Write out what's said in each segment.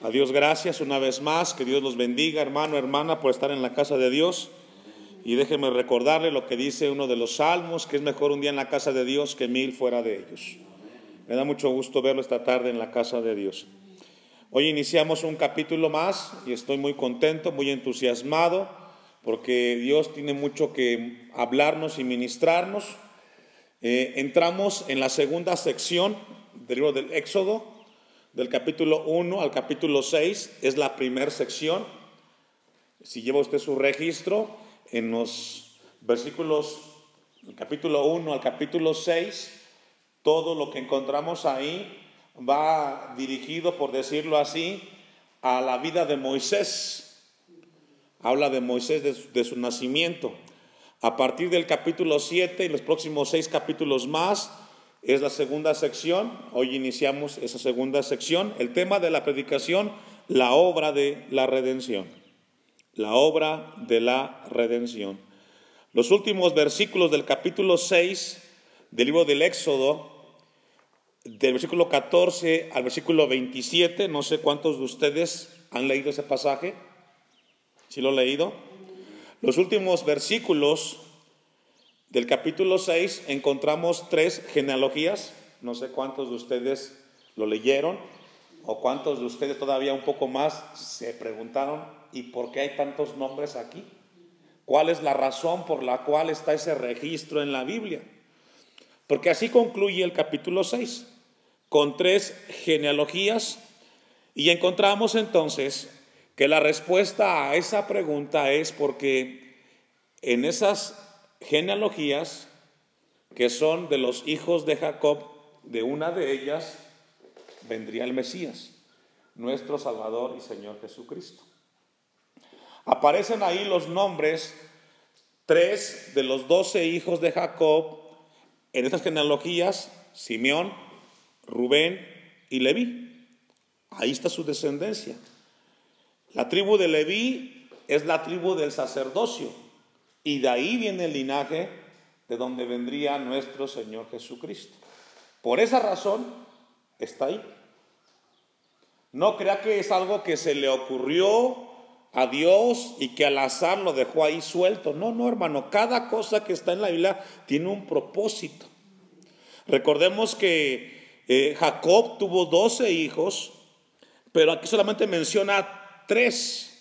A Dios gracias una vez más, que Dios los bendiga, hermano, hermana, por estar en la casa de Dios. Y déjeme recordarle lo que dice uno de los salmos, que es mejor un día en la casa de Dios que mil fuera de ellos. Me da mucho gusto verlo esta tarde en la casa de Dios. Hoy iniciamos un capítulo más y estoy muy contento, muy entusiasmado, porque Dios tiene mucho que hablarnos y ministrarnos. Eh, entramos en la segunda sección del libro del Éxodo, del capítulo 1 al capítulo 6, es la primera sección. Si lleva usted su registro, en los versículos del capítulo 1 al capítulo 6, todo lo que encontramos ahí va dirigido, por decirlo así, a la vida de Moisés. Habla de Moisés, de su, nacimiento. A partir del capítulo 7 y los próximos seis capítulos más, es la segunda sección. Hoy iniciamos esa segunda sección. El tema de la predicación, la obra de la redención. La obra de la redención. Los últimos versículos del capítulo 6 del libro del Éxodo, del versículo 14 al versículo 27, no sé cuántos de ustedes han leído ese pasaje. ¿Sí lo han leído? Los últimos versículos del capítulo 6 encontramos tres genealogías. No sé cuántos de ustedes lo leyeron o cuántos de ustedes todavía un poco más se preguntaron, ¿y por qué hay tantos nombres aquí? ¿Cuál es la razón por la cual está ese registro en la Biblia? Porque así concluye el capítulo 6, con tres genealogías, y encontramos entonces que la respuesta a esa pregunta es porque en esas genealogías que son de los hijos de Jacob, de una de ellas vendría el Mesías, nuestro Salvador y Señor Jesucristo. Aparecen ahí los nombres, tres de los doce hijos de Jacob, en estas genealogías, Simeón, Rubén y Leví. Ahí está su descendencia. La tribu de Leví es la tribu del sacerdocio. Y de ahí viene el linaje de donde vendría nuestro Señor Jesucristo. Por esa razón está ahí. No crea que es algo que se le ocurrió a Dios y que al azar lo dejó ahí suelto. No, no, hermano, cada cosa que está en la Biblia tiene un propósito. Recordemos que eh, Jacob tuvo doce hijos, pero aquí solamente menciona tres.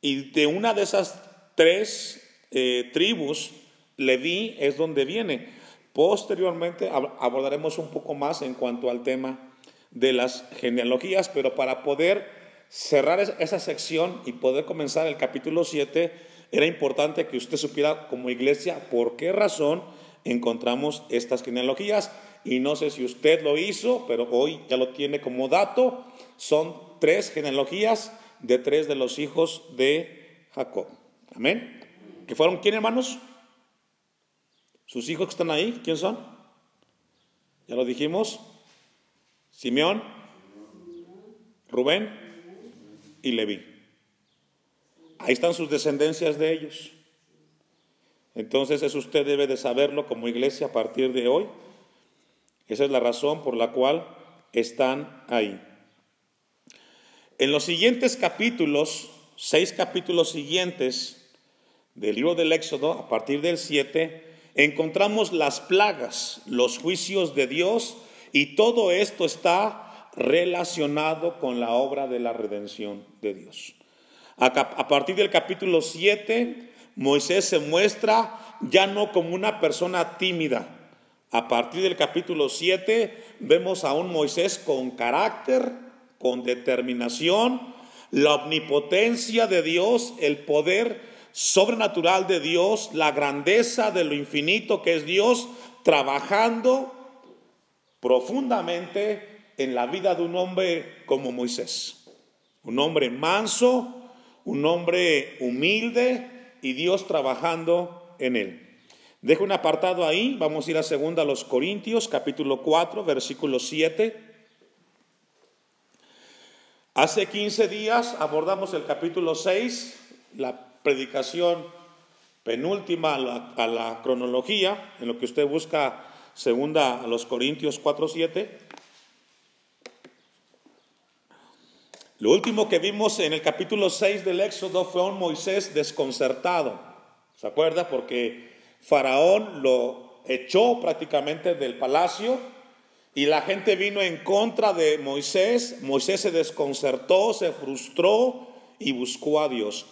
Y de una de esas tres eh, tribus, Leví es donde viene. Posteriormente abordaremos un poco más en cuanto al tema de las genealogías, pero para poder cerrar esa sección y poder comenzar el capítulo 7, era importante que usted supiera como iglesia por qué razón encontramos estas genealogías. Y no sé si usted lo hizo, pero hoy ya lo tiene como dato. Son tres genealogías de tres de los hijos de Jacob. Amén que fueron quién, hermanos? Sus hijos que están ahí, ¿quién son? Ya lo dijimos. Simeón, Rubén y Leví. Ahí están sus descendencias de ellos. Entonces eso usted debe de saberlo como iglesia a partir de hoy. Esa es la razón por la cual están ahí. En los siguientes capítulos, seis capítulos siguientes, del libro del Éxodo, a partir del 7, encontramos las plagas, los juicios de Dios, y todo esto está relacionado con la obra de la redención de Dios. A, partir del capítulo 7, Moisés se muestra ya no como una persona tímida. A partir del capítulo 7 vemos a un Moisés con carácter, con determinación, la omnipotencia de Dios, el poder sobrenatural de Dios, la grandeza de lo infinito que es Dios, trabajando profundamente en la vida de un hombre como Moisés. Un hombre manso, un hombre humilde y Dios trabajando en él. Dejo un apartado ahí, vamos a ir a segunda a los Corintios, capítulo 4, versículo 7. Hace 15 días abordamos el capítulo 6, la predicación penúltima a la, cronología, en lo que usted busca segunda a los Corintios 4.7. Lo último que vimos en el capítulo 6 del Éxodo fue un Moisés desconcertado. ¿Se acuerda? Porque Faraón lo echó prácticamente del palacio y la gente vino en contra de Moisés. Moisés se desconcertó, se frustró y buscó a Dios.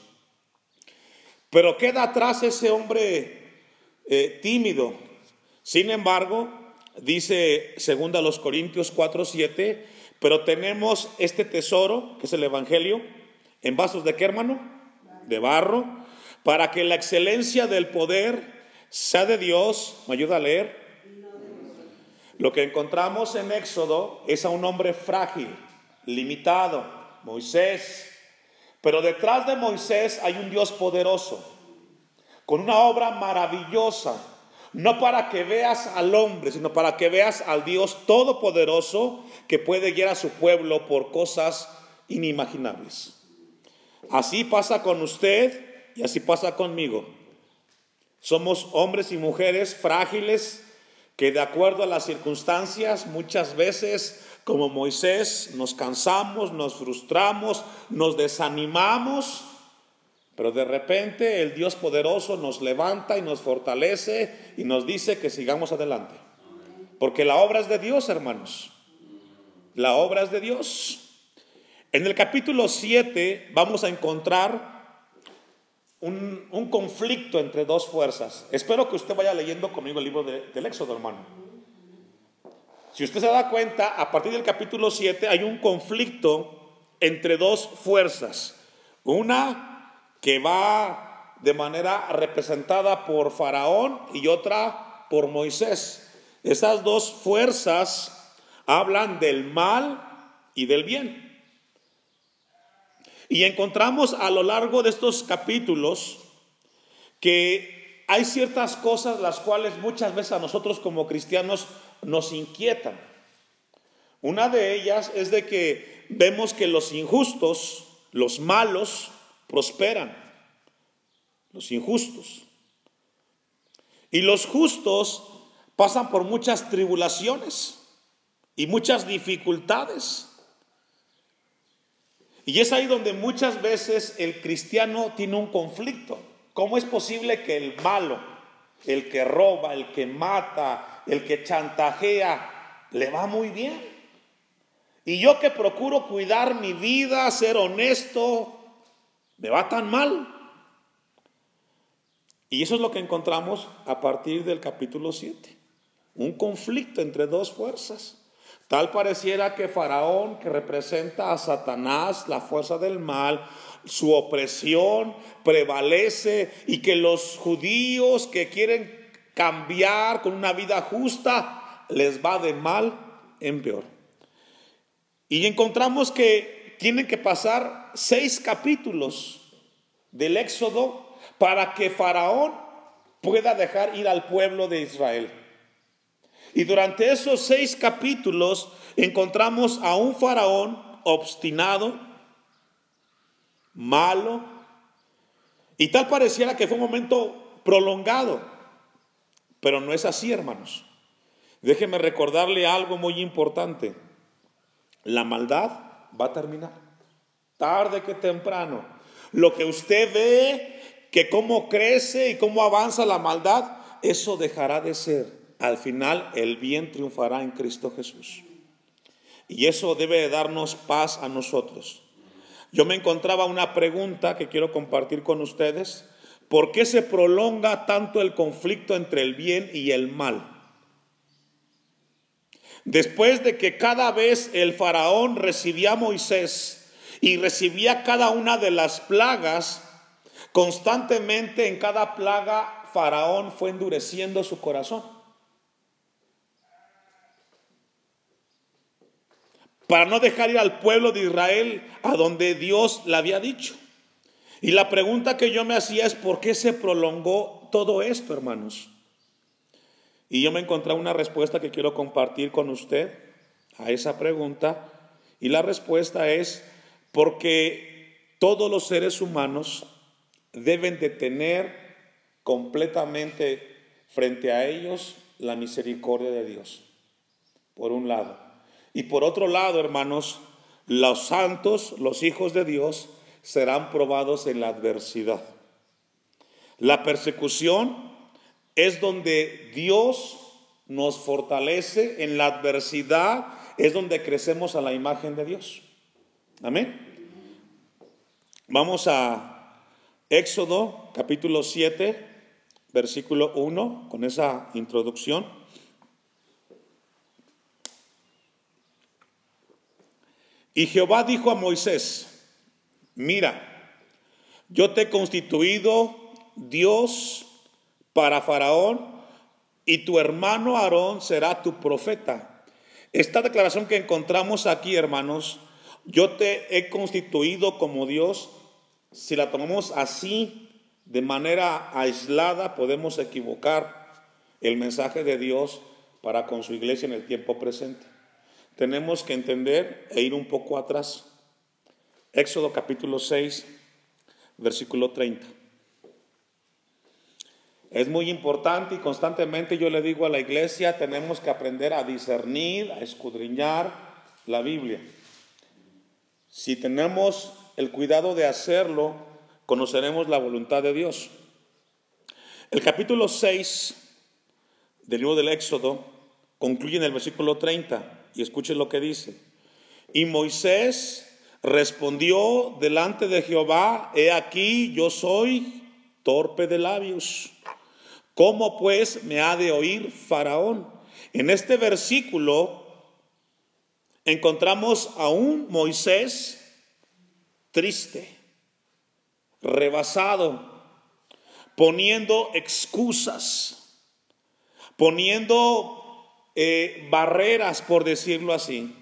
Pero queda atrás ese hombre eh, tímido. Sin embargo, dice segunda los Corintios 4, 7, pero tenemos este tesoro, que es el Evangelio, en vasos de qué hermano? De barro, para que la excelencia del poder sea de Dios. ¿Me ayuda a leer? Lo que encontramos en Éxodo es a un hombre frágil, limitado, Moisés. Pero detrás de Moisés hay un Dios poderoso, con una obra maravillosa, no para que veas al hombre, sino para que veas al Dios todopoderoso que puede guiar a su pueblo por cosas inimaginables. Así pasa con usted y así pasa conmigo. Somos hombres y mujeres frágiles que de acuerdo a las circunstancias muchas veces como Moisés nos cansamos, nos frustramos, nos desanimamos pero de repente el Dios poderoso nos levanta y nos fortalece y nos dice que sigamos adelante. Porque la obra es de Dios, hermanos. La obra es de Dios. En el capítulo 7 vamos a encontrar un, conflicto entre dos fuerzas. Espero que usted vaya leyendo conmigo el libro del Éxodo, hermano. Si usted se da cuenta, a partir del capítulo 7 hay un conflicto entre dos fuerzas. Una que va de manera representada por Faraón y otra por Moisés. Esas dos fuerzas hablan del mal y del bien. Y encontramos a lo largo de estos capítulos que hay ciertas cosas las cuales muchas veces a nosotros como cristianos nos inquietan. Una de ellas es de que vemos que los injustos, los malos, prosperan, los injustos. Y los justos pasan por muchas tribulaciones y muchas dificultades. Y es ahí donde muchas veces el cristiano tiene un conflicto. ¿Cómo es posible que el malo, el que roba, el que mata, el que chantajea, le va muy bien? Y yo que procuro cuidar mi vida, ser honesto, me va tan mal. Y eso es lo que encontramos a partir del capítulo 7. Un conflicto entre dos fuerzas. Tal pareciera que Faraón, que representa a Satanás, la fuerza del mal, su opresión prevalece y que los judíos que quieren cambiar con una vida justa, les va de mal en peor. Y encontramos que tienen que pasar seis capítulos del Éxodo para que Faraón pueda dejar ir al pueblo de Israel. Y durante esos seis capítulos encontramos a un faraón obstinado, malo, y tal pareciera que fue un momento prolongado, pero no es así, hermanos. Déjeme recordarle algo muy importante. La maldad va a terminar. Tarde que temprano. Lo que usted ve, que cómo crece y cómo avanza la maldad, eso dejará de ser. Al final el bien triunfará en Cristo Jesús. Y eso debe darnos paz a nosotros. Yo me encontraba una pregunta que quiero compartir con ustedes. ¿Por qué se prolonga tanto el conflicto entre el bien y el mal? Después de que cada vez el faraón recibía a Moisés y recibía cada una de las plagas, constantemente en cada plaga faraón fue endureciendo su corazón. Para no dejar ir al pueblo de Israel a donde Dios le había dicho. Y la pregunta que yo me hacía es, ¿por qué se prolongó todo esto, hermanos? Y yo me encontré una respuesta que quiero compartir con usted a esa pregunta. Y la respuesta es porque todos los seres humanos deben de tener completamente frente a ellos la misericordia de Dios, por un lado. Y por otro lado, hermanos, los santos, los hijos de Dios, serán probados en la adversidad. La persecución es donde Dios nos fortalece, en la adversidad es donde crecemos a la imagen de Dios. Amén. Vamos a Éxodo capítulo 7, versículo 1, con esa introducción. Y Jehová dijo a Moisés, mira, yo te he constituido Dios para Faraón y tu hermano Aarón será tu profeta. Esta declaración que encontramos aquí, hermanos, yo te he constituido como Dios, si la tomamos así, de manera aislada, podemos equivocar el mensaje de Dios para con su iglesia en el tiempo presente tenemos que entender e ir un poco atrás. Éxodo capítulo 6, versículo 30. Es muy importante y constantemente yo le digo a la iglesia, tenemos que aprender a discernir, a escudriñar la Biblia. Si tenemos el cuidado de hacerlo, conoceremos la voluntad de Dios. El capítulo 6 del libro del Éxodo concluye en el versículo 30. Y escuchen lo que dice. Y Moisés respondió delante de Jehová, he aquí yo soy torpe de labios. ¿Cómo pues me ha de oír Faraón? En este versículo encontramos a un Moisés triste, rebasado, poniendo excusas, poniendo eh, barreras, por decirlo así.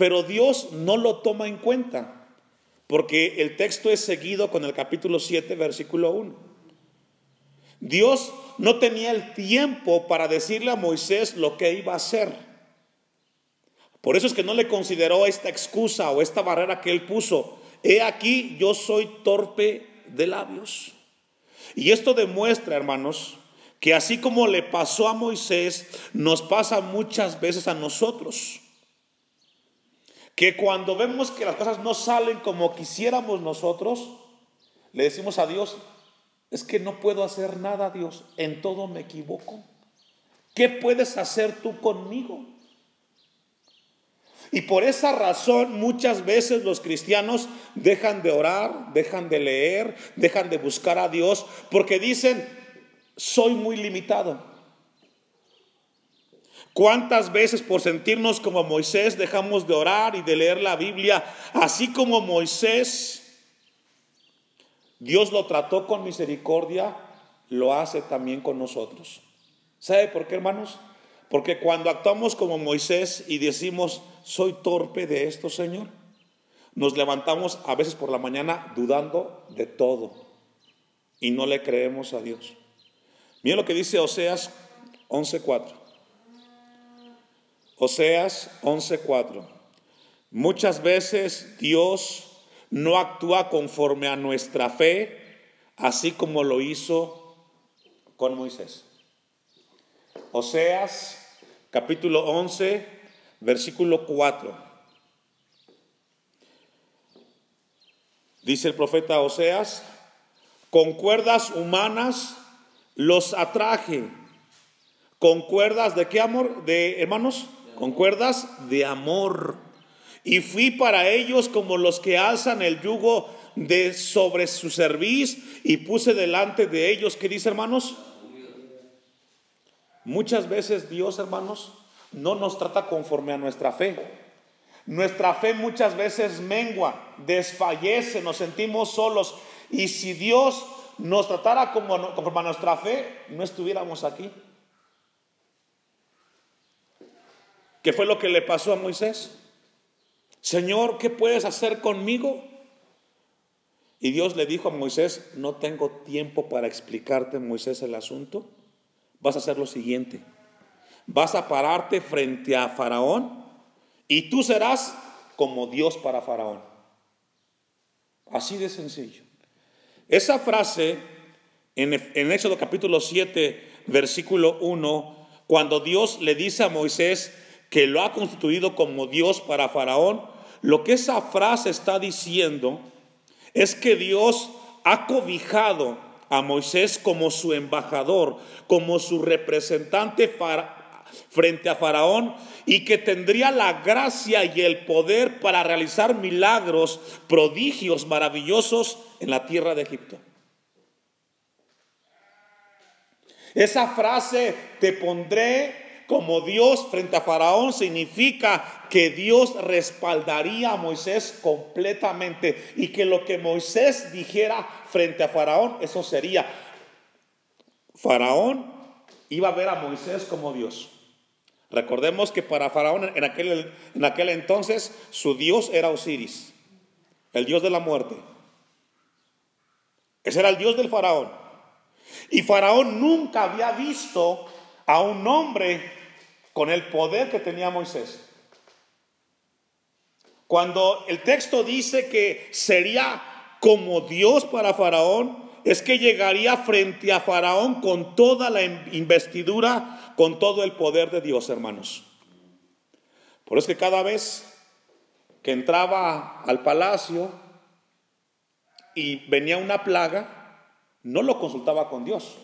Pero Dios no lo toma en cuenta, porque el texto es seguido con el capítulo 7, versículo 1. Dios no tenía el tiempo para decirle a Moisés lo que iba a hacer. Por eso es que no le consideró esta excusa o esta barrera que él puso. He aquí, yo soy torpe de labios. Y esto demuestra, hermanos, que así como le pasó a Moisés, nos pasa muchas veces a nosotros. Que cuando vemos que las cosas no salen como quisiéramos nosotros, le decimos a Dios, es que no puedo hacer nada, Dios, en todo me equivoco. ¿Qué puedes hacer tú conmigo? Y por esa razón muchas veces los cristianos dejan de orar, dejan de leer, dejan de buscar a Dios, porque dicen, soy muy limitado. ¿Cuántas veces por sentirnos como Moisés dejamos de orar y de leer la Biblia? Así como Moisés, Dios lo trató con misericordia, lo hace también con nosotros. ¿Sabe por qué, hermanos? Porque cuando actuamos como Moisés y decimos, soy torpe de esto, Señor, nos levantamos a veces por la mañana dudando de todo y no le creemos a Dios. Miren lo que dice Oseas 11.4. Oseas 11.4. Muchas veces Dios no actúa conforme a nuestra fe, así como lo hizo con Moisés. Oseas capítulo 11, versículo 4. Dice el profeta Oseas, con cuerdas humanas los atraje con cuerdas de qué amor, de hermanos, con cuerdas de amor. Y fui para ellos como los que alzan el yugo de sobre su cerviz y puse delante de ellos, ¿qué dice hermanos? Muchas veces Dios, hermanos, no nos trata conforme a nuestra fe. Nuestra fe muchas veces mengua, desfallece, nos sentimos solos. Y si Dios nos tratara como, conforme a nuestra fe, no estuviéramos aquí. ¿Qué fue lo que le pasó a Moisés? Señor, ¿qué puedes hacer conmigo? Y Dios le dijo a Moisés, no tengo tiempo para explicarte, Moisés, el asunto. Vas a hacer lo siguiente. Vas a pararte frente a Faraón y tú serás como Dios para Faraón. Así de sencillo. Esa frase en, en Éxodo capítulo 7, versículo 1, cuando Dios le dice a Moisés que lo ha constituido como Dios para Faraón, lo que esa frase está diciendo es que Dios ha cobijado a Moisés como su embajador, como su representante frente a Faraón y que tendría la gracia y el poder para realizar milagros, prodigios maravillosos en la tierra de Egipto. Esa frase, te pondré como Dios frente a Faraón, significa que Dios respaldaría a Moisés completamente y que lo que Moisés dijera frente a Faraón, eso sería. Faraón iba a ver a Moisés como Dios. Recordemos que para Faraón en aquel, en aquel entonces su Dios era Osiris, el Dios de la muerte. Ese era el Dios del Faraón. Y Faraón nunca había visto a un hombre con el poder que tenía Moisés. Cuando el texto dice que sería como Dios para Faraón, es que llegaría frente a Faraón con toda la investidura, con todo el poder de Dios, hermanos. Por eso que cada vez que entraba al palacio y venía una plaga, no lo consultaba con Dios.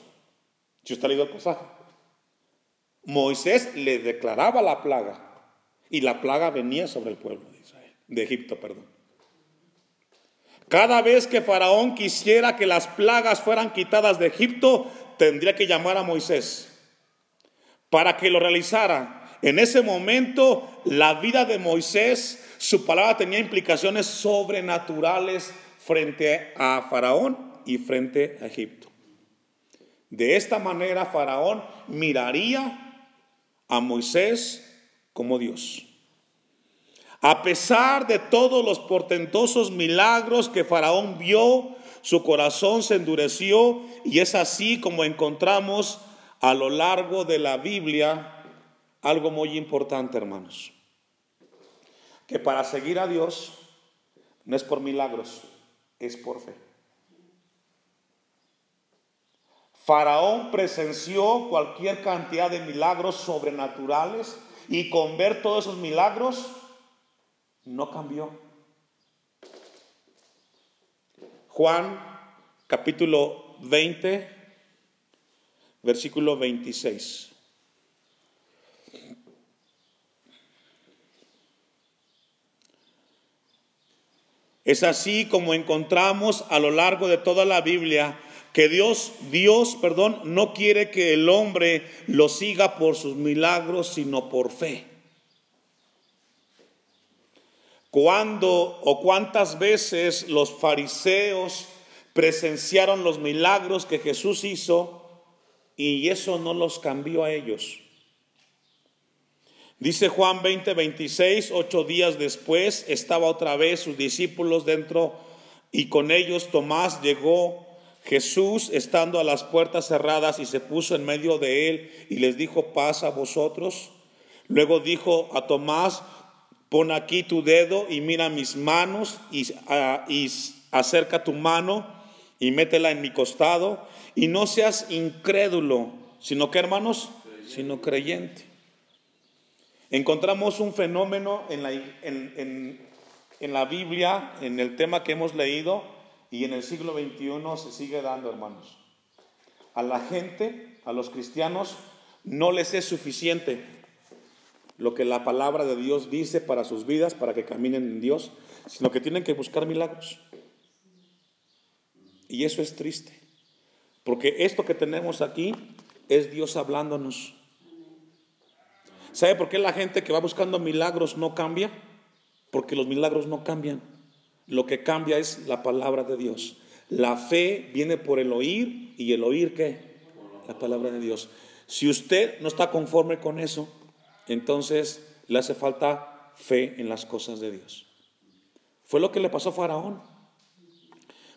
Si usted ha leído el pasaje. Moisés le declaraba la plaga y la plaga venía sobre el pueblo de Israel, de Egipto, perdón. Cada vez que Faraón quisiera que las plagas fueran quitadas de Egipto, tendría que llamar a Moisés para que lo realizara. En ese momento, la vida de Moisés, su palabra tenía implicaciones sobrenaturales frente a Faraón y frente a Egipto. De esta manera Faraón miraría a Moisés como Dios. A pesar de todos los portentosos milagros que Faraón vio, su corazón se endureció y es así como encontramos a lo largo de la Biblia algo muy importante, hermanos. Que para seguir a Dios no es por milagros, es por fe. Faraón presenció cualquier cantidad de milagros sobrenaturales y con ver todos esos milagros no cambió. Juan capítulo 20, versículo 26. Es así como encontramos a lo largo de toda la Biblia que Dios, Dios, perdón, no quiere que el hombre lo siga por sus milagros, sino por fe. ¿Cuándo o cuántas veces los fariseos presenciaron los milagros que Jesús hizo y eso no los cambió a ellos? Dice Juan 20, 26, ocho días después estaba otra vez sus discípulos dentro y con ellos Tomás llegó Jesús, estando a las puertas cerradas, y se puso en medio de él y les dijo, paz a vosotros. Luego dijo a Tomás, pon aquí tu dedo y mira mis manos y, ah, y acerca tu mano y métela en mi costado y no seas incrédulo, sino que hermanos, sino creyente. Encontramos un fenómeno en la, en, en la Biblia, en el tema que hemos leído, y en el siglo XXI se sigue dando, hermanos. A la gente, a los cristianos, no les es suficiente lo que la palabra de Dios dice para sus vidas, para que caminen en Dios, sino que tienen que buscar milagros. Y eso es triste, porque esto que tenemos aquí es Dios hablándonos. ¿Sabe por qué la gente que va buscando milagros no cambia? Porque los milagros no cambian. Lo que cambia es la palabra de Dios. La fe viene por el oír y el oír qué? La palabra de Dios. Si usted no está conforme con eso, entonces le hace falta fe en las cosas de Dios. Fue lo que le pasó a Faraón.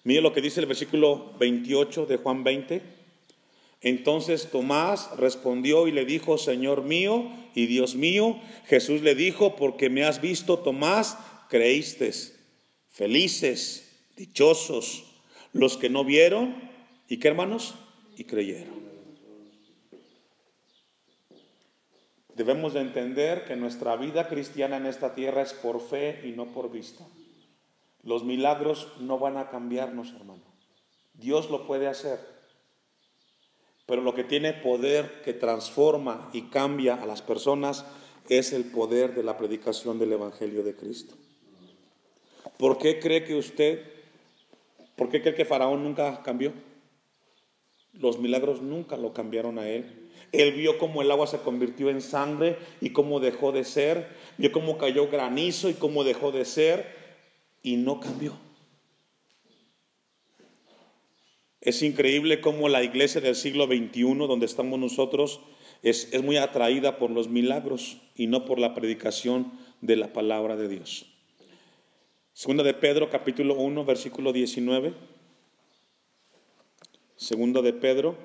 Mire lo que dice el versículo 28 de Juan 20. Entonces Tomás respondió y le dijo, Señor mío y Dios mío. Jesús le dijo, porque me has visto, Tomás, creíste. Felices, dichosos, los que no vieron y qué hermanos, y creyeron. debemos de entender que nuestra vida cristiana en esta tierra es por fe y no por vista. Los milagros no van a cambiarnos, hermano. Dios lo puede hacer. Pero lo que tiene poder que transforma y cambia a las personas es el poder de la predicación del Evangelio de Cristo. ¿Por qué cree que usted, por qué cree que Faraón nunca cambió? Los milagros nunca lo cambiaron a él. Él vio cómo el agua se convirtió en sangre y cómo dejó de ser. Vio cómo cayó granizo y cómo dejó de ser. Y no cambió. Es increíble cómo la iglesia del siglo XXI, donde estamos nosotros, es, es, muy atraída por los milagros y no por la predicación de la palabra de Dios. Segunda de Pedro, capítulo 1, versículo 19. Segunda de Pedro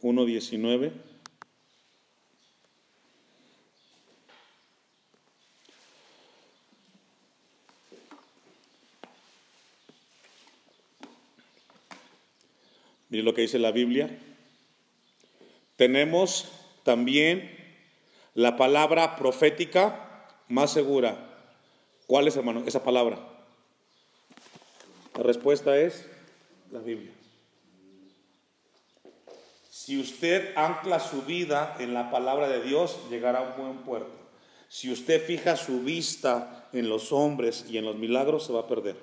1, 19. Mire lo que dice la Biblia. Tenemos también la palabra profética más segura. ¿Cuál es, hermano, esa palabra? La respuesta es la Biblia. Si usted ancla su vida en la palabra de Dios, llegará a un buen puerto. Si usted fija su vista en los hombres y en los milagros, se va a perder.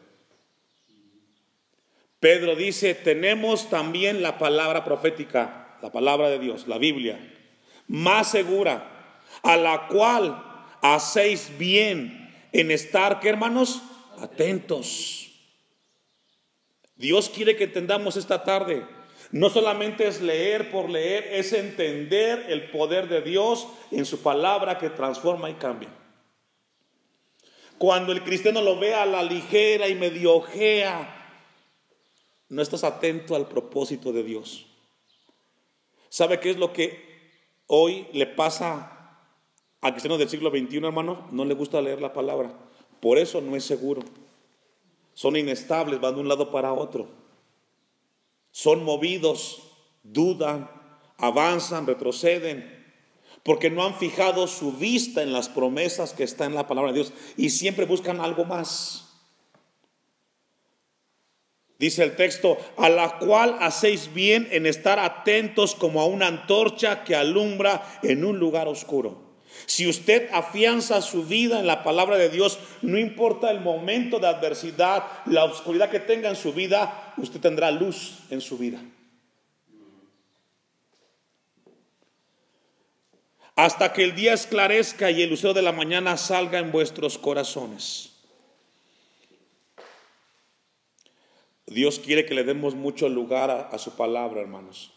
Pedro dice, tenemos también la palabra profética, la palabra de Dios, la Biblia, más segura, a la cual hacéis bien en estar, ¿qué hermanos? Atentos. Dios quiere que entendamos esta tarde. No solamente es leer por leer, es entender el poder de Dios en su palabra que transforma y cambia. Cuando el cristiano lo ve a la ligera y medio ojea, no estás atento al propósito de Dios. ¿Sabe qué es lo que hoy le pasa al cristiano del siglo XXI, hermano? No le gusta leer la palabra. Por eso no es seguro. Son inestables, van de un lado para otro. Son movidos, dudan, avanzan, retroceden, porque no han fijado su vista en las promesas que están en la palabra de Dios y siempre buscan algo más. Dice el texto, a la cual hacéis bien en estar atentos como a una antorcha que alumbra en un lugar oscuro. Si usted afianza su vida en la palabra de Dios, no importa el momento de adversidad, la oscuridad que tenga en su vida, usted tendrá luz en su vida. Hasta que el día esclarezca y el lucero de la mañana salga en vuestros corazones. Dios quiere que le demos mucho lugar a, a, su palabra, hermanos.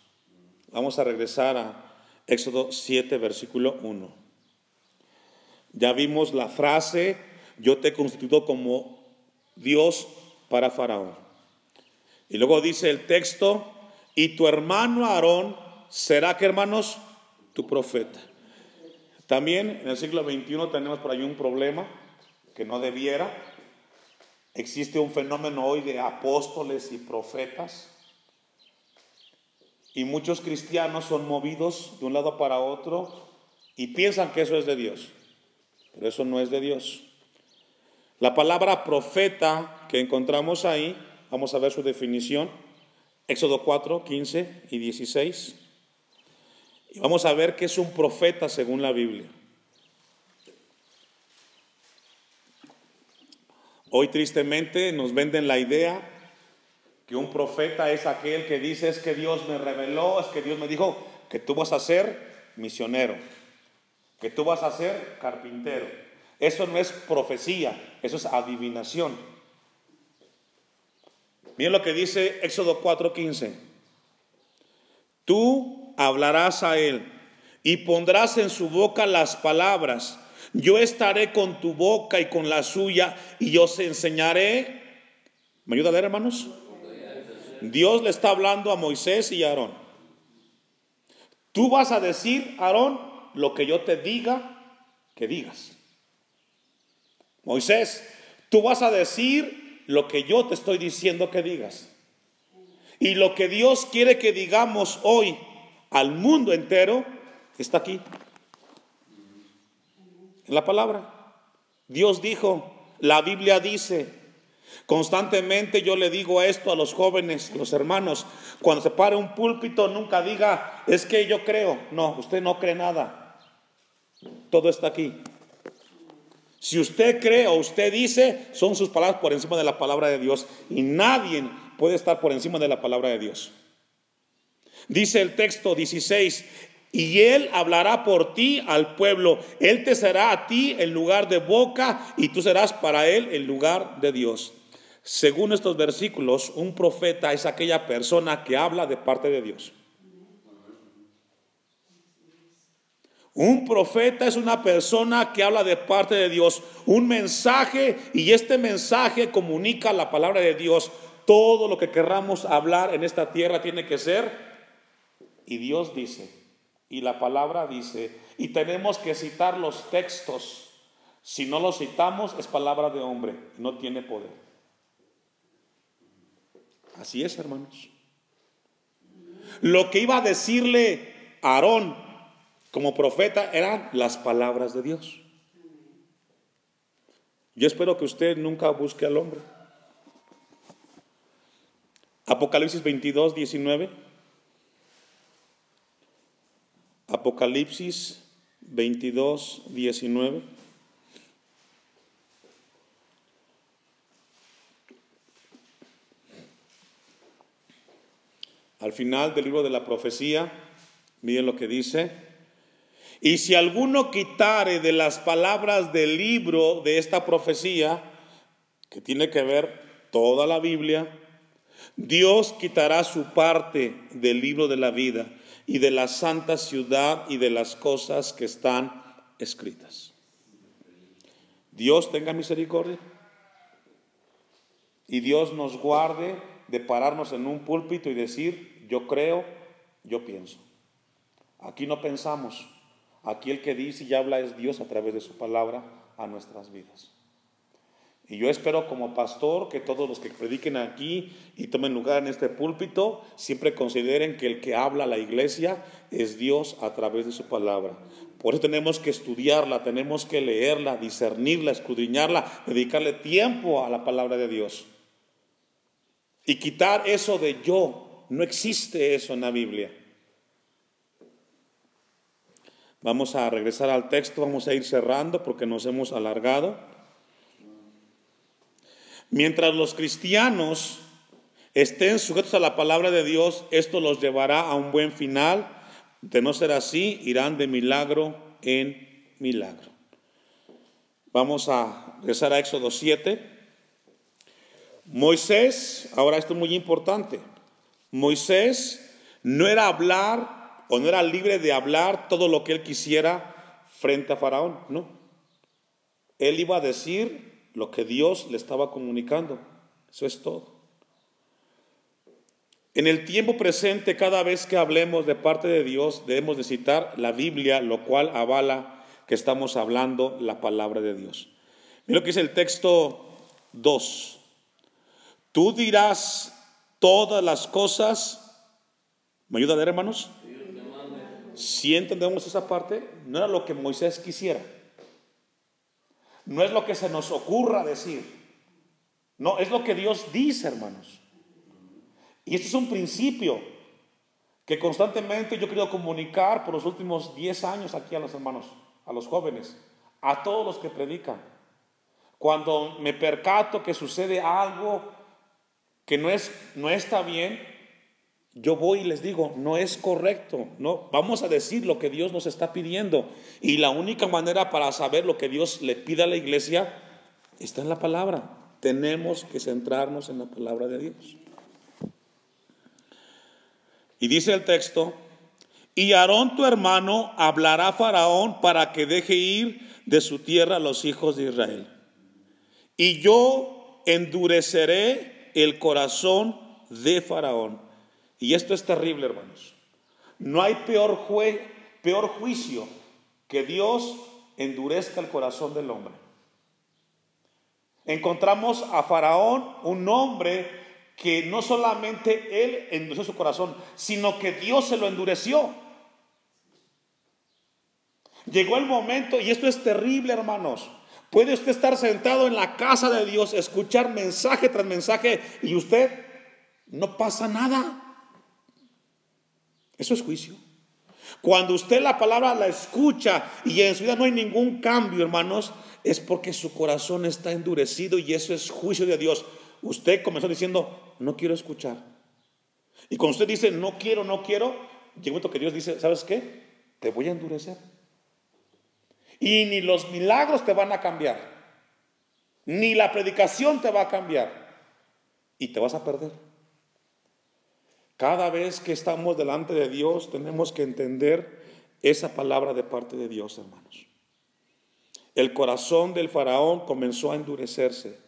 Vamos a regresar a Éxodo 7, versículo 1. Ya vimos la frase, yo te constituyo como Dios para Faraón. Y luego dice el texto, y tu hermano Aarón será que hermanos, tu profeta. También en el siglo XXI tenemos por ahí un problema que no debiera. Existe un fenómeno hoy de apóstoles y profetas. Y muchos cristianos son movidos de un lado para otro y piensan que eso es de Dios pero eso no es de Dios. La palabra profeta que encontramos ahí, vamos a ver su definición, Éxodo 4, 15 y 16. Y vamos a ver qué es un profeta según la Biblia. Hoy tristemente nos venden la idea que un profeta es aquel que dice es que Dios me reveló, es que Dios me dijo que tú vas a ser misionero que tú vas a ser carpintero. Eso no es profecía, eso es adivinación. Miren lo que dice Éxodo 4:15. Tú hablarás a él y pondrás en su boca las palabras. Yo estaré con tu boca y con la suya y yo os enseñaré. ¿Me ayuda a leer, hermanos? Dios le está hablando a Moisés y a Aarón. Tú vas a decir, Aarón, lo que yo te diga que digas. Moisés, tú vas a decir lo que yo te estoy diciendo que digas. Y lo que Dios quiere que digamos hoy al mundo entero está aquí. En la palabra. Dios dijo, la Biblia dice, constantemente yo le digo esto a los jóvenes, a los hermanos, cuando se pare un púlpito nunca diga, es que yo creo, no, usted no cree nada, todo está aquí. Si usted cree o usted dice, son sus palabras por encima de la palabra de Dios y nadie puede estar por encima de la palabra de Dios. Dice el texto 16, y él hablará por ti al pueblo. Él te será a ti el lugar de boca y tú serás para él el lugar de Dios. Según estos versículos, un profeta es aquella persona que habla de parte de Dios. Un profeta es una persona que habla de parte de Dios, un mensaje y este mensaje comunica la palabra de Dios. Todo lo que querramos hablar en esta tierra tiene que ser y Dios dice, y la palabra dice, y tenemos que citar los textos. Si no los citamos es palabra de hombre, no tiene poder. Así es, hermanos. Lo que iba a decirle Aarón como profeta eran las palabras de Dios. Yo espero que usted nunca busque al hombre. Apocalipsis 22, 19. Apocalipsis 22, 19. Al final del libro de la profecía, miren lo que dice. Y si alguno quitare de las palabras del libro de esta profecía, que tiene que ver toda la Biblia, Dios quitará su parte del libro de la vida y de la santa ciudad y de las cosas que están escritas. Dios tenga misericordia y Dios nos guarde de pararnos en un púlpito y decir, yo creo, yo pienso. Aquí no pensamos, aquí el que dice y habla es Dios a través de su palabra a nuestras vidas. Y yo espero como pastor que todos los que prediquen aquí y tomen lugar en este púlpito siempre consideren que el que habla a la iglesia es Dios a través de su palabra. Por eso tenemos que estudiarla, tenemos que leerla, discernirla, escudriñarla, dedicarle tiempo a la palabra de Dios. Y quitar eso de yo. No existe eso en la Biblia. Vamos a regresar al texto, vamos a ir cerrando porque nos hemos alargado. Mientras los cristianos estén sujetos a la palabra de Dios, esto los llevará a un buen final. De no ser así, irán de milagro en milagro. Vamos a regresar a Éxodo 7. Moisés, ahora esto es muy importante. Moisés no era hablar o no era libre de hablar todo lo que él quisiera frente a Faraón, no. Él iba a decir lo que Dios le estaba comunicando. Eso es todo. En el tiempo presente, cada vez que hablemos de parte de Dios, debemos de citar la Biblia, lo cual avala que estamos hablando la palabra de Dios. Mira lo que dice el texto 2. Tú dirás todas las cosas. ¿Me ayuda a leer, hermanos? Si entendemos esa parte, no era lo que Moisés quisiera. No es lo que se nos ocurra decir. No, es lo que Dios dice, hermanos. Y este es un principio que constantemente yo he querido comunicar por los últimos 10 años aquí a los hermanos, a los jóvenes, a todos los que predican. Cuando me percato que sucede algo que no, es, no está bien, yo voy y les digo, no es correcto, no, vamos a decir lo que Dios nos está pidiendo. Y la única manera para saber lo que Dios le pide a la iglesia está en la palabra. Tenemos que centrarnos en la palabra de Dios. Y dice el texto, y Aarón tu hermano hablará a Faraón para que deje ir de su tierra a los hijos de Israel. Y yo endureceré el corazón de Faraón y esto es terrible, hermanos. No hay peor, peor juicio que Dios endurezca el corazón del hombre. Encontramos a Faraón, un hombre que no solamente él endureció su corazón, sino que Dios se lo endureció. Llegó el momento, y esto es terrible, hermanos. Puede usted estar sentado en la casa de Dios, escuchar mensaje tras mensaje, y usted no pasa nada. Eso es juicio. Cuando usted la palabra la escucha y en su vida no hay ningún cambio, hermanos, es porque su corazón está endurecido y eso es juicio de Dios. Usted comenzó diciendo, no quiero escuchar. Y cuando usted dice, no quiero, no quiero, llega un momento que Dios dice, ¿sabes qué? Te voy a endurecer. Y ni los milagros te van a cambiar, ni la predicación te va a cambiar, y te vas a perder. Cada vez que estamos delante de Dios tenemos que entender esa palabra de parte de Dios, hermanos. El corazón del faraón comenzó a endurecerse.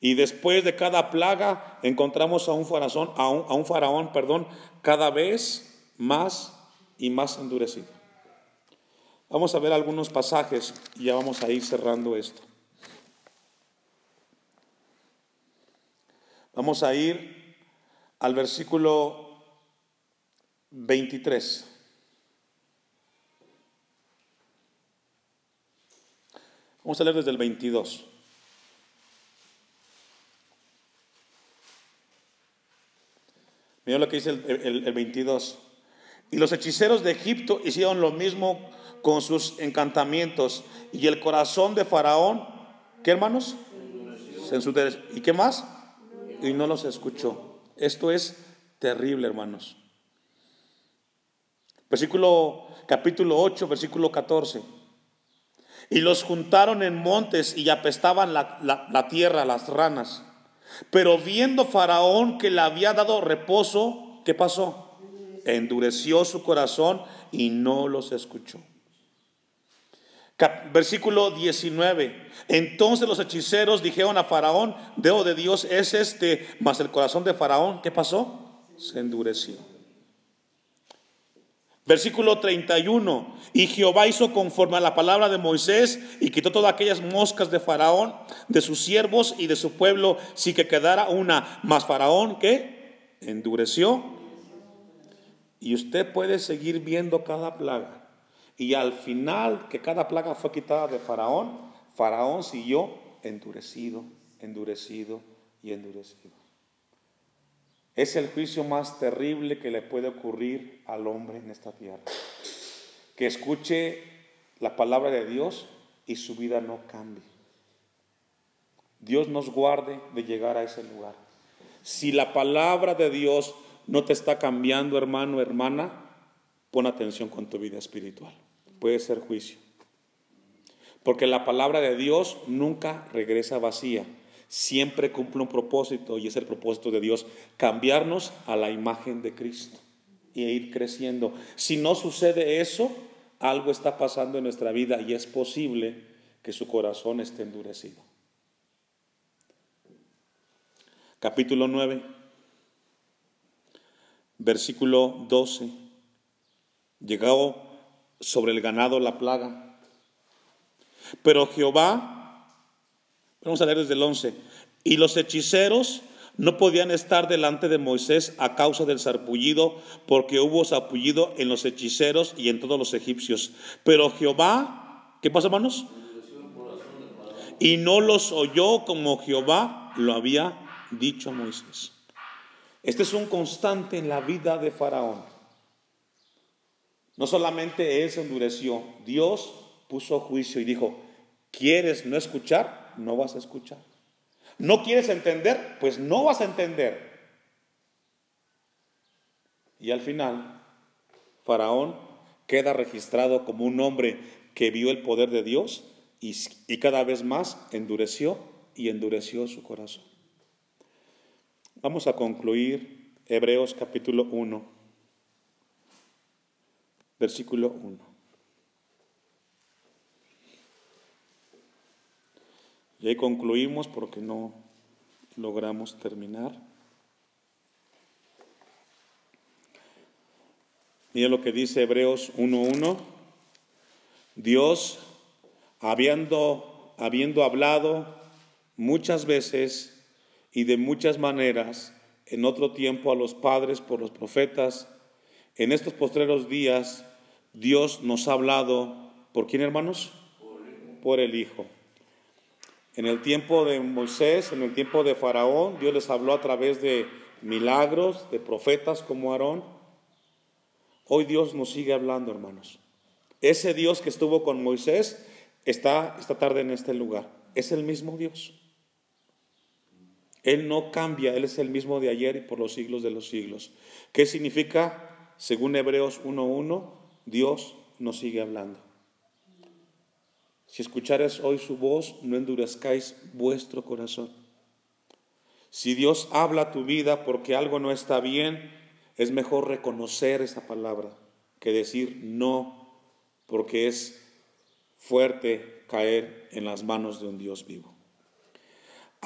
Y después de cada plaga encontramos a un faraón, a un, faraón, perdón, cada vez más y más endurecido. Vamos a ver algunos pasajes y ya vamos a ir cerrando esto. Vamos a ir al versículo 23. Vamos a leer desde el 22. Mira lo que dice el, 22. Y los hechiceros de Egipto hicieron lo mismo con sus encantamientos. Y el corazón de Faraón, ¿qué hermanos? ¿Y qué más? Y no los escuchó. Esto es terrible, hermanos. Versículo capítulo 8, versículo 14. Y los juntaron en montes y apestaban la, la tierra, las ranas. Pero viendo Faraón que le había dado reposo, ¿qué pasó? Endureció su corazón y no los escuchó. Versículo 19. Entonces los hechiceros dijeron a Faraón, Deo de Dios es este, mas el corazón de Faraón, ¿qué pasó? Se endureció. Versículo 31. Y Jehová hizo conforme a la palabra de Moisés y quitó todas aquellas moscas de Faraón, de sus siervos y de su pueblo, si que quedara una. Mas Faraón, ¿qué? Endureció. Y usted puede seguir viendo cada plaga. Y al final que cada plaga fue quitada de Faraón, Faraón siguió endurecido, endurecido y endurecido. Es el juicio más terrible que le puede ocurrir al hombre en esta tierra. Que escuche la palabra de Dios y su vida no cambie. Dios nos guarde de llegar a ese lugar. Si la palabra de Dios no te está cambiando, hermano, hermana, pon atención con tu vida espiritual puede ser juicio. Porque la palabra de Dios nunca regresa vacía, siempre cumple un propósito y es el propósito de Dios, cambiarnos a la imagen de Cristo y ir creciendo. Si no sucede eso, algo está pasando en nuestra vida y es posible que su corazón esté endurecido. Capítulo 9, versículo 12. Llegó sobre el ganado la plaga. Pero Jehová, vamos a leer desde el 11, y los hechiceros no podían estar delante de Moisés a causa del sarpullido, porque hubo sarpullido en los hechiceros y en todos los egipcios. Pero Jehová, ¿qué pasa, hermanos? Y no los oyó como Jehová lo había dicho a Moisés. Este es un constante en la vida de Faraón. No solamente él se endureció, Dios puso juicio y dijo, ¿quieres no escuchar? No vas a escuchar. ¿No quieres entender? Pues no vas a entender. Y al final, Faraón queda registrado como un hombre que vio el poder de Dios y, cada vez más endureció y endureció su corazón. Vamos a concluir Hebreos capítulo 1 versículo 1. Y ahí concluimos porque no logramos terminar. Mira lo que dice Hebreos 1.1. Dios, habiendo, habiendo hablado muchas veces y de muchas maneras en otro tiempo a los padres por los profetas, en estos postreros días Dios nos ha hablado ¿Por quién, hermanos? Por el Hijo. En el tiempo de Moisés, en el tiempo de Faraón, Dios les habló a través de milagros, de profetas como Aarón. Hoy Dios nos sigue hablando, hermanos. Ese Dios que estuvo con Moisés está esta tarde en este lugar. Es el mismo Dios. Él no cambia, Él es el mismo de ayer y por los siglos de los siglos. ¿Qué significa? Según Hebreos 1.1, Dios nos sigue hablando. Si escuchares hoy su voz, no endurezcáis vuestro corazón. Si Dios habla tu vida porque algo no está bien, es mejor reconocer esa palabra que decir no, porque es fuerte caer en las manos de un Dios vivo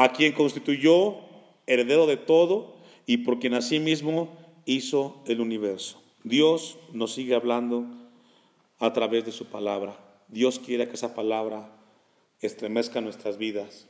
a quien constituyó heredero de todo y por quien asimismo hizo el universo. Dios nos sigue hablando a través de su palabra. Dios quiere que esa palabra estremezca nuestras vidas